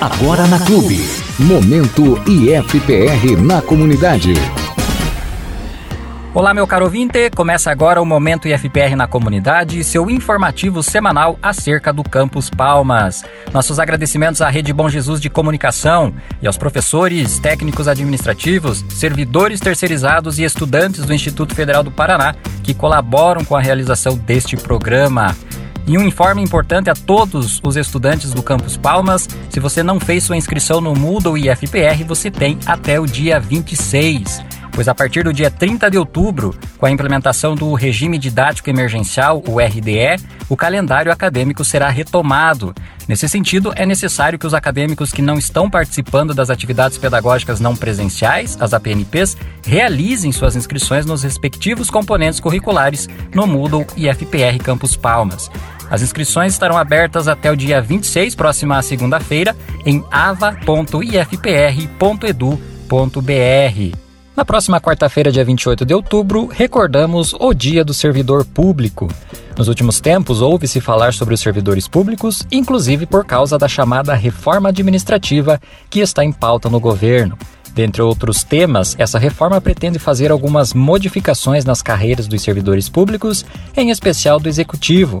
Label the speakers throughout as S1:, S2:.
S1: Agora na Clube. Momento IFPR na comunidade.
S2: Olá, meu caro ouvinte. Começa agora o Momento IFPR na comunidade, seu informativo semanal acerca do Campus Palmas. Nossos agradecimentos à Rede Bom Jesus de Comunicação e aos professores, técnicos administrativos, servidores terceirizados e estudantes do Instituto Federal do Paraná que colaboram com a realização deste programa. E um informe importante a todos os estudantes do Campus Palmas: se você não fez sua inscrição no Moodle e IFPR, você tem até o dia 26 pois a partir do dia 30 de outubro, com a implementação do Regime Didático Emergencial, o RDE, o calendário acadêmico será retomado. Nesse sentido, é necessário que os acadêmicos que não estão participando das atividades pedagógicas não presenciais, as APNPs, realizem suas inscrições nos respectivos componentes curriculares no Moodle e FPR Campus Palmas. As inscrições estarão abertas até o dia 26, próxima segunda-feira, em ava.ifpr.edu.br. Na próxima quarta-feira, dia 28 de outubro, recordamos o Dia do Servidor Público. Nos últimos tempos, ouve-se falar sobre os servidores públicos, inclusive por causa da chamada reforma administrativa que está em pauta no governo. Dentre outros temas, essa reforma pretende fazer algumas modificações nas carreiras dos servidores públicos, em especial do executivo.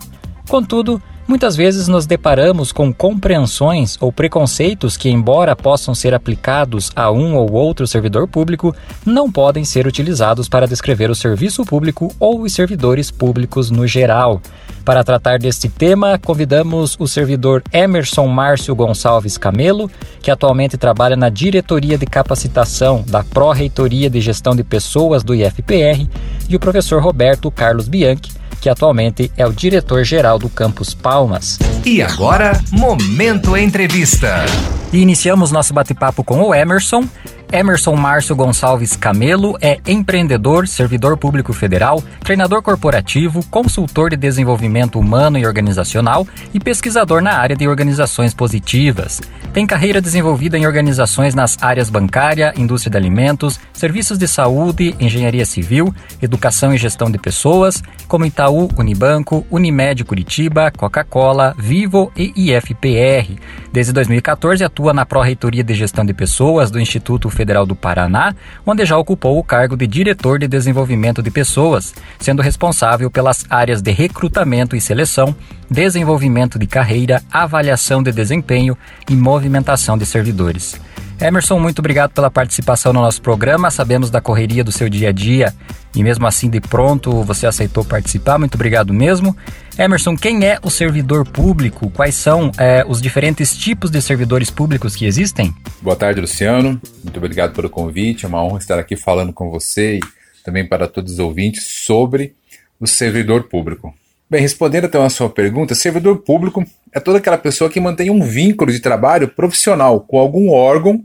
S2: Contudo, Muitas vezes nos deparamos com compreensões ou preconceitos que, embora possam ser aplicados a um ou outro servidor público, não podem ser utilizados para descrever o serviço público ou os servidores públicos no geral. Para tratar deste tema, convidamos o servidor Emerson Márcio Gonçalves Camelo, que atualmente trabalha na Diretoria de Capacitação da Pró-Reitoria de Gestão de Pessoas do IFPR, e o professor Roberto Carlos Bianchi, que atualmente é o diretor-geral do Campus Palmas.
S1: E agora, Momento Entrevista.
S2: E iniciamos nosso bate-papo com o Emerson. Emerson Márcio Gonçalves Camelo é empreendedor, servidor público federal, treinador corporativo, consultor de desenvolvimento humano e organizacional e pesquisador na área de organizações positivas. Tem carreira desenvolvida em organizações nas áreas bancária, indústria de alimentos, serviços de saúde, engenharia civil, educação e gestão de pessoas, como Itaú, Unibanco, Unimed Curitiba, Coca-Cola, Vivo e IFPR. Desde 2014 atua na Pró-Reitoria de Gestão de Pessoas do Instituto Federal do Paraná, onde já ocupou o cargo de diretor de desenvolvimento de pessoas, sendo responsável pelas áreas de recrutamento e seleção, desenvolvimento de carreira, avaliação de desempenho e movimentação de servidores. Emerson, muito obrigado pela participação no nosso programa. Sabemos da correria do seu dia a dia e mesmo assim de pronto você aceitou participar. Muito obrigado mesmo. Emerson, quem é o servidor público? Quais são é, os diferentes tipos de servidores públicos que existem?
S3: Boa tarde, Luciano. Muito obrigado pelo convite. É uma honra estar aqui falando com você e também para todos os ouvintes sobre o servidor público. Bem, respondendo então a sua pergunta, servidor público é toda aquela pessoa que mantém um vínculo de trabalho profissional com algum órgão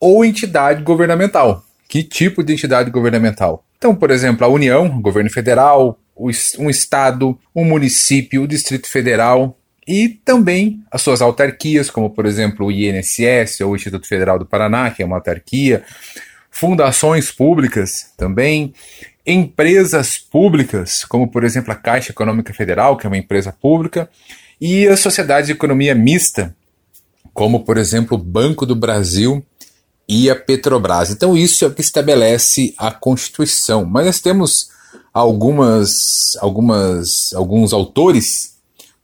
S3: ou entidade governamental. Que tipo de entidade governamental? Então, por exemplo, a União, o governo federal, um estado, um município, o Distrito Federal e também as suas autarquias, como por exemplo o INSS ou o Instituto Federal do Paraná, que é uma autarquia, fundações públicas também, empresas públicas, como por exemplo a Caixa Econômica Federal, que é uma empresa pública, e as sociedades de economia mista, como por exemplo o Banco do Brasil e a Petrobras. Então isso é o que estabelece a Constituição. Mas nós temos algumas, algumas, alguns autores,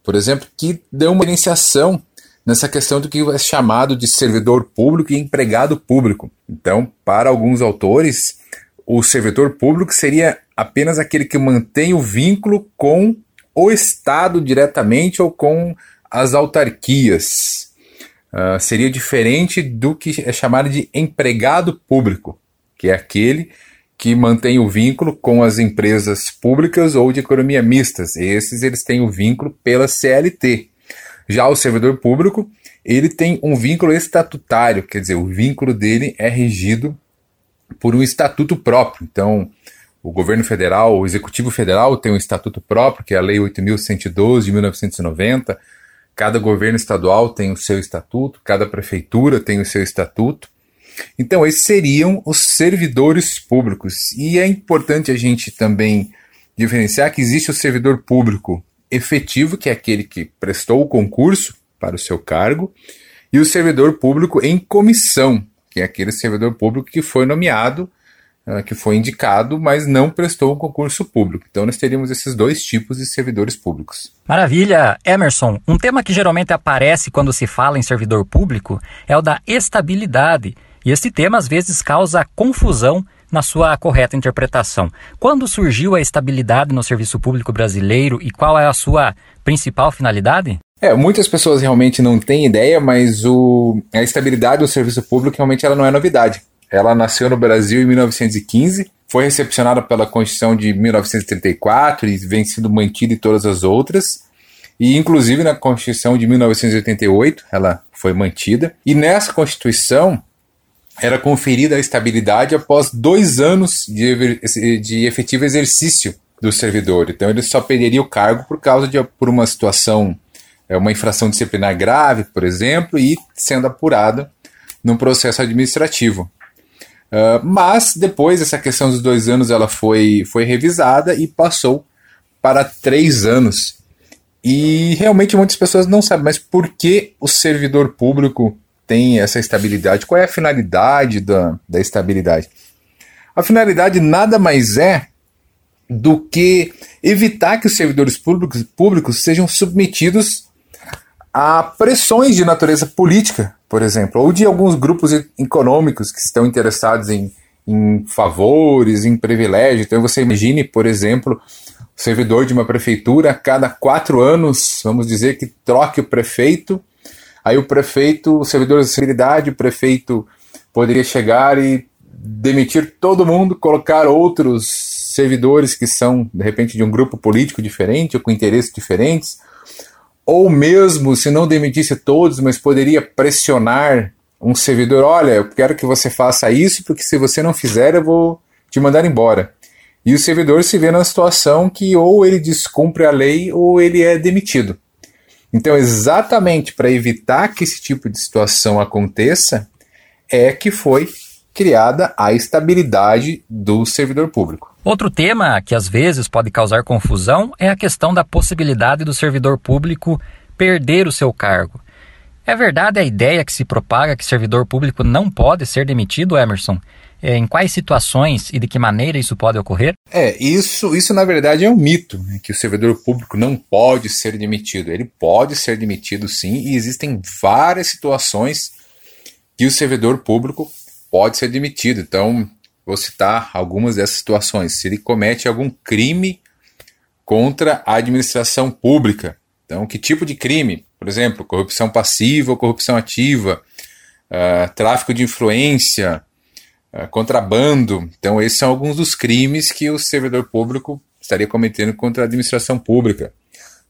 S3: por exemplo, que dão uma iniciação nessa questão do que é chamado de servidor público e empregado público. Então, para alguns autores, o servidor público seria apenas aquele que mantém o vínculo com o Estado diretamente ou com as autarquias. Uh, seria diferente do que é chamado de empregado público, que é aquele que mantém o vínculo com as empresas públicas ou de economia mistas. Esses eles têm o vínculo pela CLT. Já o servidor público, ele tem um vínculo estatutário, quer dizer, o vínculo dele é regido por um estatuto próprio. Então, o governo federal, o executivo federal tem um estatuto próprio, que é a Lei 8112 de 1990. Cada governo estadual tem o seu estatuto, cada prefeitura tem o seu estatuto. Então, esses seriam os servidores públicos. E é importante a gente também diferenciar que existe o servidor público efetivo, que é aquele que prestou o concurso para o seu cargo, e o servidor público em comissão, que é aquele servidor público que foi nomeado, uh, que foi indicado, mas não prestou um concurso público. Então nós teríamos esses dois tipos de servidores públicos.
S2: Maravilha, Emerson. Um tema que geralmente aparece quando se fala em servidor público é o da estabilidade. E esse tema às vezes causa confusão na sua correta interpretação. Quando surgiu a estabilidade no serviço público brasileiro e qual é a sua principal finalidade?
S3: É, muitas pessoas realmente não têm ideia, mas o, a estabilidade do serviço público realmente ela não é novidade. Ela nasceu no Brasil em 1915, foi recepcionada pela Constituição de 1934 e vem sendo mantida em todas as outras. E inclusive na Constituição de 1988 ela foi mantida. E nessa Constituição era conferida a estabilidade após dois anos de, de efetivo exercício do servidor. Então ele só perderia o cargo por causa de por uma situação é uma infração disciplinar grave, por exemplo, e sendo apurada num processo administrativo. Uh, mas depois essa questão dos dois anos ela foi, foi revisada e passou para três anos. E realmente muitas pessoas não sabem, mas por que o servidor público tem essa estabilidade? Qual é a finalidade da, da estabilidade? A finalidade nada mais é do que evitar que os servidores públicos, públicos sejam submetidos a pressões de natureza política, por exemplo, ou de alguns grupos econômicos que estão interessados em, em favores, em privilégios. Então você imagine, por exemplo, o servidor de uma prefeitura, a cada quatro anos, vamos dizer que troque o prefeito, aí o prefeito, o servidor de seguridade, o prefeito poderia chegar e demitir todo mundo, colocar outros servidores que são, de repente, de um grupo político diferente ou com interesses diferentes, ou mesmo se não demitisse todos, mas poderia pressionar um servidor: olha, eu quero que você faça isso, porque se você não fizer, eu vou te mandar embora. E o servidor se vê na situação que ou ele descumpre a lei ou ele é demitido. Então, exatamente para evitar que esse tipo de situação aconteça, é que foi criada a estabilidade do servidor público.
S2: Outro tema que às vezes pode causar confusão é a questão da possibilidade do servidor público perder o seu cargo. É verdade a ideia que se propaga que servidor público não pode ser demitido, Emerson? É, em quais situações e de que maneira isso pode ocorrer?
S3: É, isso, isso na verdade é um mito, né, que o servidor público não pode ser demitido. Ele pode ser demitido sim, e existem várias situações que o servidor público pode ser demitido. Então, vou citar algumas dessas situações. Se ele comete algum crime contra a administração pública. Então, que tipo de crime? Por exemplo, corrupção passiva ou corrupção ativa, uh, tráfico de influência, uh, contrabando. Então, esses são alguns dos crimes que o servidor público estaria cometendo contra a administração pública.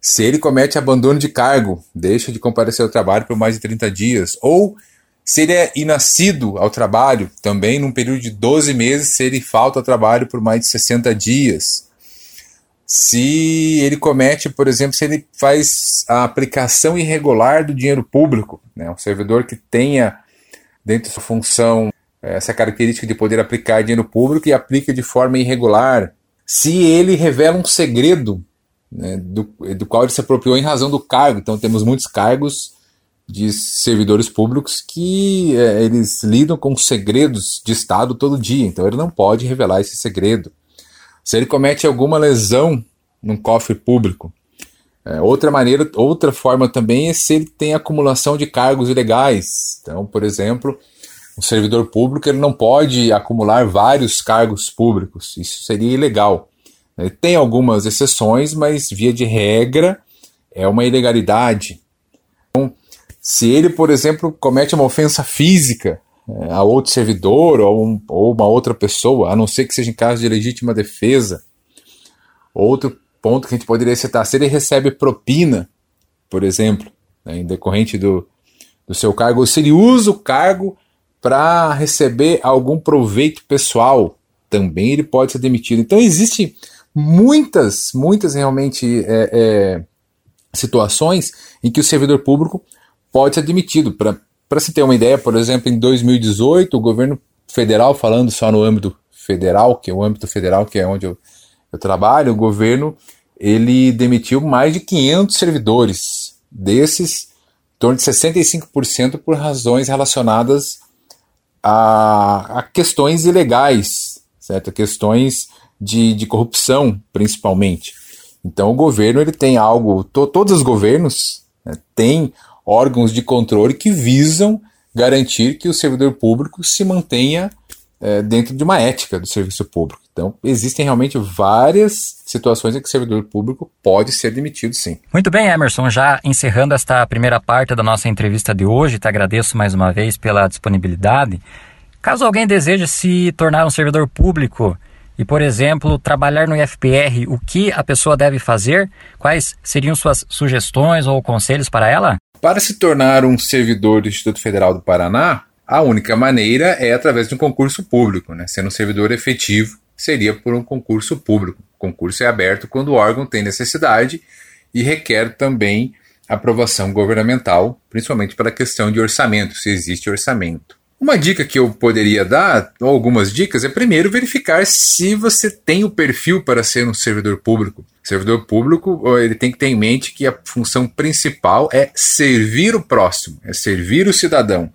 S3: Se ele comete abandono de cargo, deixa de comparecer ao trabalho por mais de 30 dias, ou se ele é inascido ao trabalho, também num período de 12 meses, se ele falta ao trabalho por mais de 60 dias. Se ele comete, por exemplo, se ele faz a aplicação irregular do dinheiro público, né, um servidor que tenha dentro da sua função essa característica de poder aplicar dinheiro público e aplica de forma irregular. Se ele revela um segredo né, do, do qual ele se apropriou em razão do cargo, então temos muitos cargos de servidores públicos que é, eles lidam com segredos de Estado todo dia, então ele não pode revelar esse segredo. Se ele comete alguma lesão num cofre público, é, outra maneira, outra forma também é se ele tem acumulação de cargos ilegais. Então, por exemplo, um servidor público ele não pode acumular vários cargos públicos, isso seria ilegal. Ele tem algumas exceções, mas via de regra é uma ilegalidade. Então, se ele, por exemplo, comete uma ofensa física é, a outro servidor ou, um, ou uma outra pessoa, a não ser que seja em caso de legítima defesa. Outro ponto que a gente poderia citar, se ele recebe propina, por exemplo, né, em decorrente do, do seu cargo, ou se ele usa o cargo para receber algum proveito pessoal, também ele pode ser demitido. Então existem muitas, muitas realmente é, é, situações em que o servidor público pode ser demitido. Para se ter uma ideia, por exemplo, em 2018, o governo federal, falando só no âmbito federal, que é o âmbito federal que é onde eu, eu trabalho, o governo ele demitiu mais de 500 servidores. Desses, torno de 65% por razões relacionadas a, a, questões ilegais, certo? Questões de, de corrupção, principalmente. Então o governo ele tem algo, to, todos os governos né, têm órgãos de controle que visam garantir que o servidor público se mantenha é, dentro de uma ética do serviço público. Então, existem realmente várias situações em que o servidor público pode ser demitido, sim.
S2: Muito bem, Emerson. Já encerrando esta primeira parte da nossa entrevista de hoje, te agradeço mais uma vez pela disponibilidade. Caso alguém deseje se tornar um servidor público e, por exemplo, trabalhar no IFPR, o que a pessoa deve fazer? Quais seriam suas sugestões ou conselhos para ela?
S3: Para se tornar um servidor do Instituto Federal do Paraná, a única maneira é através de um concurso público, né? sendo um servidor efetivo, seria por um concurso público. O concurso é aberto quando o órgão tem necessidade e requer também aprovação governamental, principalmente pela questão de orçamento, se existe orçamento. Uma dica que eu poderia dar, ou algumas dicas, é primeiro verificar se você tem o perfil para ser um servidor público. Servidor público ele tem que ter em mente que a função principal é servir o próximo, é servir o cidadão,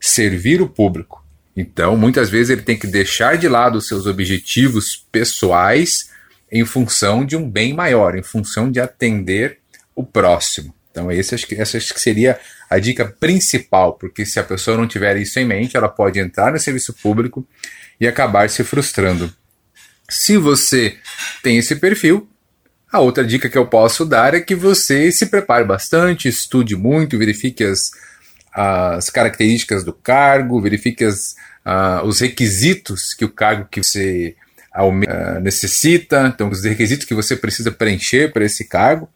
S3: servir o público. Então, muitas vezes ele tem que deixar de lado os seus objetivos pessoais em função de um bem maior, em função de atender o próximo. Então, esse, essa acho que seria a dica principal, porque se a pessoa não tiver isso em mente, ela pode entrar no serviço público e acabar se frustrando. Se você tem esse perfil, a outra dica que eu posso dar é que você se prepare bastante, estude muito, verifique as, as características do cargo, verifique as, uh, os requisitos que o cargo que você uh, necessita, então os requisitos que você precisa preencher para esse cargo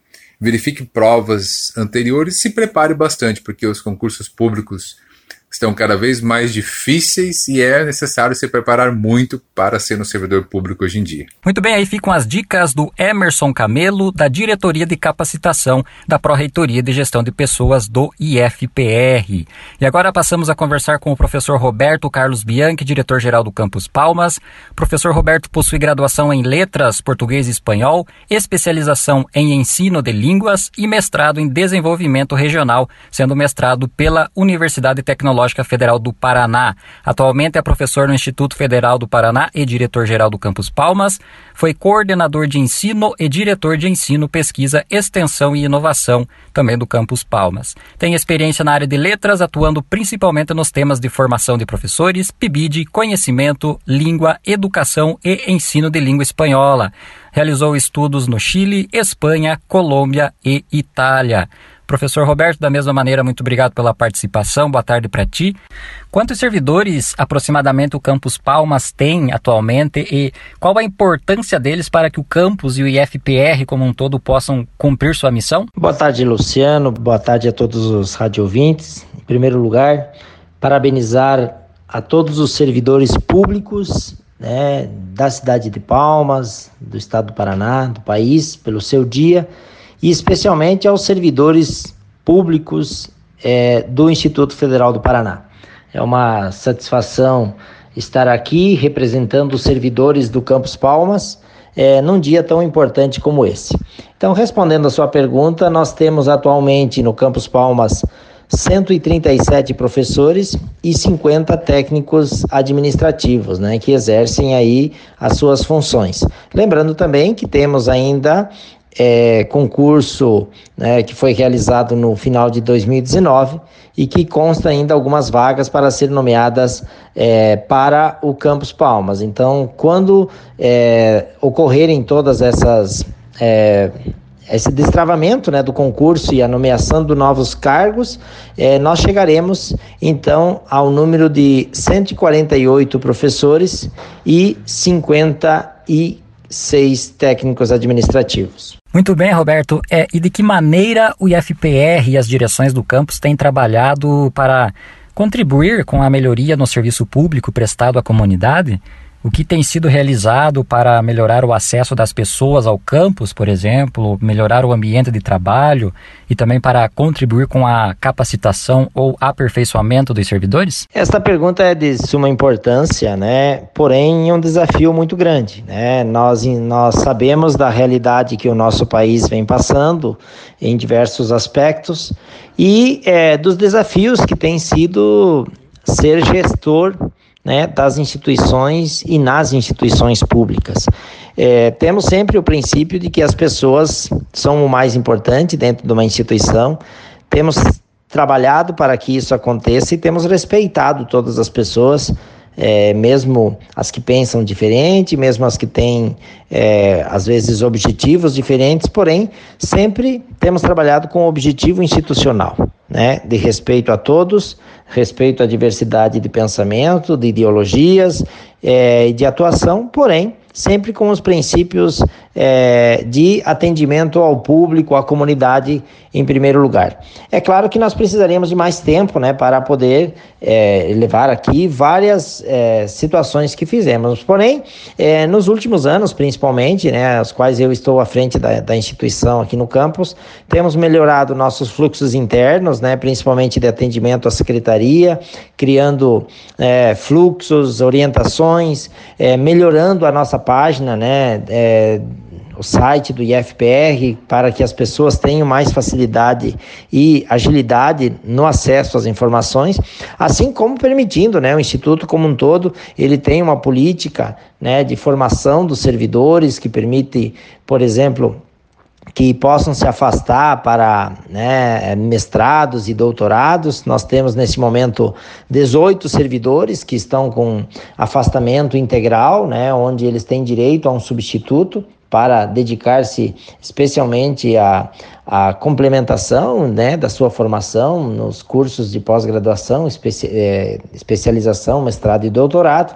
S3: verifique provas anteriores e se prepare bastante, porque os concursos públicos estão cada vez mais difíceis e é necessário se preparar muito para ser um servidor público hoje em dia.
S2: Muito bem, aí ficam as dicas do Emerson Camelo, da Diretoria de Capacitação da Pró-Reitoria de Gestão de Pessoas do IFPR. E agora passamos a conversar com o professor Roberto Carlos Bianchi, diretor-geral do Campus Palmas. O professor Roberto possui graduação em Letras, Português e Espanhol, especialização em Ensino de Línguas e mestrado em Desenvolvimento Regional, sendo mestrado pela Universidade Tecnológica Tecnológica Federal do Paraná. Atualmente é professor no Instituto Federal do Paraná e diretor-geral do Campus Palmas. Foi coordenador de ensino e diretor de ensino, pesquisa, extensão e inovação, também do Campus Palmas. Tem experiência na área de letras, atuando principalmente nos temas de formação de professores, PIBID, conhecimento, língua, educação e ensino de língua espanhola. Realizou estudos no Chile, Espanha, Colômbia e Itália. Professor Roberto, da mesma maneira, muito obrigado pela participação. Boa tarde para ti. Quantos servidores aproximadamente o Campus Palmas tem atualmente e qual a importância deles para que o campus e o IFPR como um todo possam cumprir sua missão?
S4: Boa tarde, Luciano. Boa tarde a todos os radiovintes. Em primeiro lugar, parabenizar a todos os servidores públicos né, da cidade de Palmas, do estado do Paraná, do país, pelo seu dia e especialmente aos servidores públicos é, do Instituto Federal do Paraná. É uma satisfação estar aqui representando os servidores do Campus Palmas é, num dia tão importante como esse. Então, respondendo a sua pergunta, nós temos atualmente no Campus Palmas 137 professores e 50 técnicos administrativos, né, que exercem aí as suas funções. Lembrando também que temos ainda é, concurso né, que foi realizado no final de 2019 e que consta ainda algumas vagas para serem nomeadas é, para o Campus Palmas. Então, quando é, ocorrerem todas essas é, esse destravamento né, do concurso e a nomeação de novos cargos, é, nós chegaremos então ao número de 148 professores e 56 técnicos administrativos.
S2: Muito bem, Roberto. É, e de que maneira o IFPR e as direções do campus têm trabalhado para contribuir com a melhoria no serviço público prestado à comunidade? O que tem sido realizado para melhorar o acesso das pessoas ao campus, por exemplo, melhorar o ambiente de trabalho e também para contribuir com a capacitação ou aperfeiçoamento dos servidores?
S4: Esta pergunta é de suma importância, né? Porém, é um desafio muito grande, né? Nós, nós sabemos da realidade que o nosso país vem passando em diversos aspectos e é, dos desafios que tem sido ser gestor né, das instituições e nas instituições públicas. É, temos sempre o princípio de que as pessoas são o mais importante dentro de uma instituição. Temos trabalhado para que isso aconteça e temos respeitado todas as pessoas é, mesmo as que pensam diferente, mesmo as que têm, é, às vezes, objetivos diferentes, porém, sempre temos trabalhado com o objetivo institucional, né, de respeito a todos, respeito à diversidade de pensamento, de ideologias é, e de atuação, porém, sempre com os princípios é, de atendimento ao público, à comunidade em primeiro lugar. É claro que nós precisaríamos de mais tempo né, para poder é, levar aqui várias é, situações que fizemos. Porém, é, nos últimos anos, principalmente, né, os quais eu estou à frente da, da instituição aqui no campus, temos melhorado nossos fluxos internos, né, principalmente de atendimento à secretaria, criando é, fluxos, orientações, é, melhorando a nossa página, né? O site do IFPR para que as pessoas tenham mais facilidade e agilidade no acesso às informações, assim como permitindo, né, o instituto como um todo, ele tem uma política, né, de formação dos servidores que permite, por exemplo, que possam se afastar para né, mestrados e doutorados. Nós temos nesse momento 18 servidores que estão com afastamento integral, né, onde eles têm direito a um substituto para dedicar-se especialmente à, à complementação né, da sua formação nos cursos de pós-graduação, especi é, especialização, mestrado e doutorado.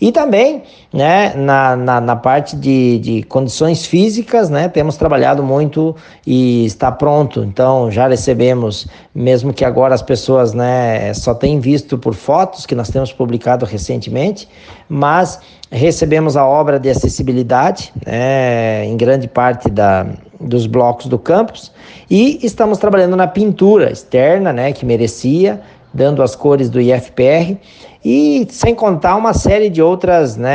S4: E também né, na, na, na, parte de, de condições físicas, né, temos trabalhado muito e está pronto. Então já recebemos, mesmo que agora as pessoas né, só têm visto por fotos que nós temos publicado recentemente, mas recebemos a obra de acessibilidade né, em grande parte da, dos blocos do campus e estamos trabalhando na pintura externa, né, que merecia, dando as cores do IFPR e sem contar uma série de outras né,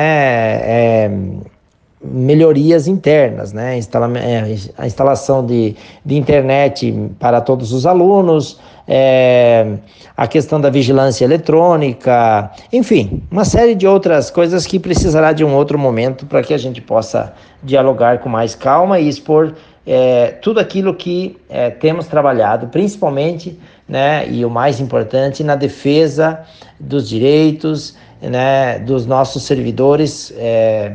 S4: é, melhorias internas, né? Instala é, a instalação de, de internet para todos os alunos, é, a questão da vigilância eletrônica, enfim, uma série de outras coisas que precisará de um outro momento para que a gente possa dialogar com mais calma e expor é, tudo aquilo que é, temos trabalhado, principalmente, né, e o mais importante, na defesa dos direitos né, dos nossos servidores é,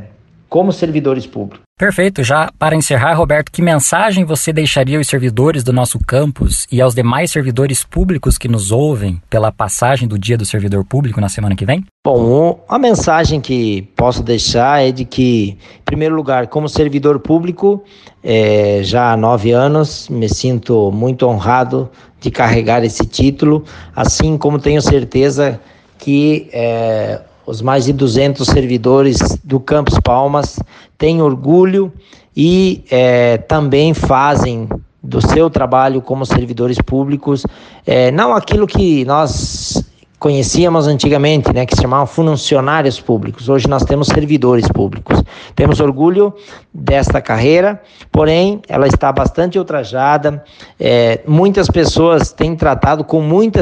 S4: como servidores públicos.
S2: Perfeito. Já para encerrar, Roberto, que mensagem você deixaria aos servidores do nosso campus e aos demais servidores públicos que nos ouvem pela passagem do Dia do Servidor Público na semana que vem?
S4: Bom, a mensagem que posso deixar é de que, em primeiro lugar, como servidor público, é, já há nove anos, me sinto muito honrado de carregar esse título, assim como tenho certeza que é, os mais de 200 servidores do Campus Palmas têm orgulho e é, também fazem do seu trabalho como servidores públicos, é, não aquilo que nós conhecíamos antigamente, né, que se chamavam funcionários públicos. Hoje nós temos servidores públicos. Temos orgulho desta carreira, porém ela está bastante ultrajada. É, muitas pessoas têm tratado com muita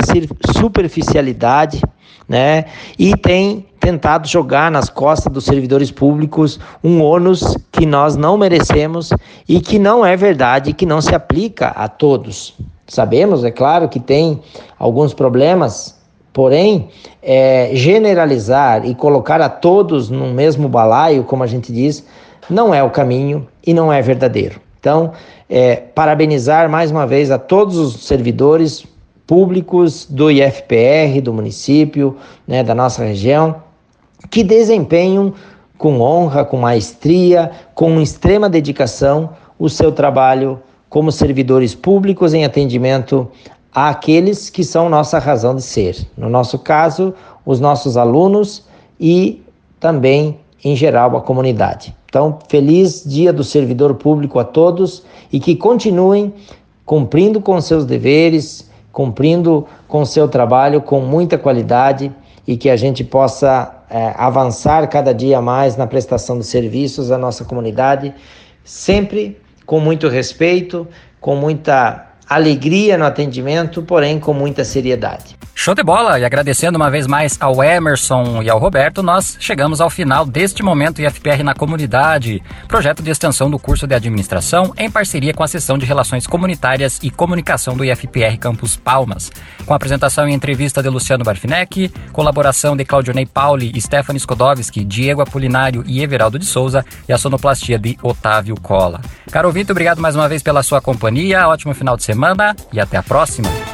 S4: superficialidade né? E tem tentado jogar nas costas dos servidores públicos um ônus que nós não merecemos e que não é verdade, que não se aplica a todos. Sabemos, é claro, que tem alguns problemas, porém, é, generalizar e colocar a todos no mesmo balaio, como a gente diz, não é o caminho e não é verdadeiro. Então, é, parabenizar mais uma vez a todos os servidores, públicos do IFPR, do município, né, da nossa região, que desempenham com honra, com maestria, com extrema dedicação o seu trabalho como servidores públicos em atendimento àqueles que são nossa razão de ser. No nosso caso, os nossos alunos e também em geral, a comunidade. Então, feliz Dia do Servidor Público a todos e que continuem cumprindo com seus deveres, cumprindo com seu trabalho com muita qualidade e que a gente possa é, avançar cada dia mais na prestação de serviços à nossa comunidade, sempre com muito respeito, com muita alegria no atendimento, porém com muita seriedade.
S2: Show de bola! E agradecendo uma vez mais ao Emerson e ao Roberto, nós chegamos ao final deste momento IFPR na comunidade, projeto de extensão do curso de administração em parceria com a seção de Relações Comunitárias e Comunicação do IFPR Campus Palmas, com apresentação e entrevista de Luciano Barfinec, colaboração de Claudionei Pauli, Stephanie Skodowski, Diego Apolinário e Everaldo de Souza e a sonoplastia de Otávio Cola. Caro ouvinte, obrigado mais uma vez pela sua companhia, ótimo final de semana e até a próxima!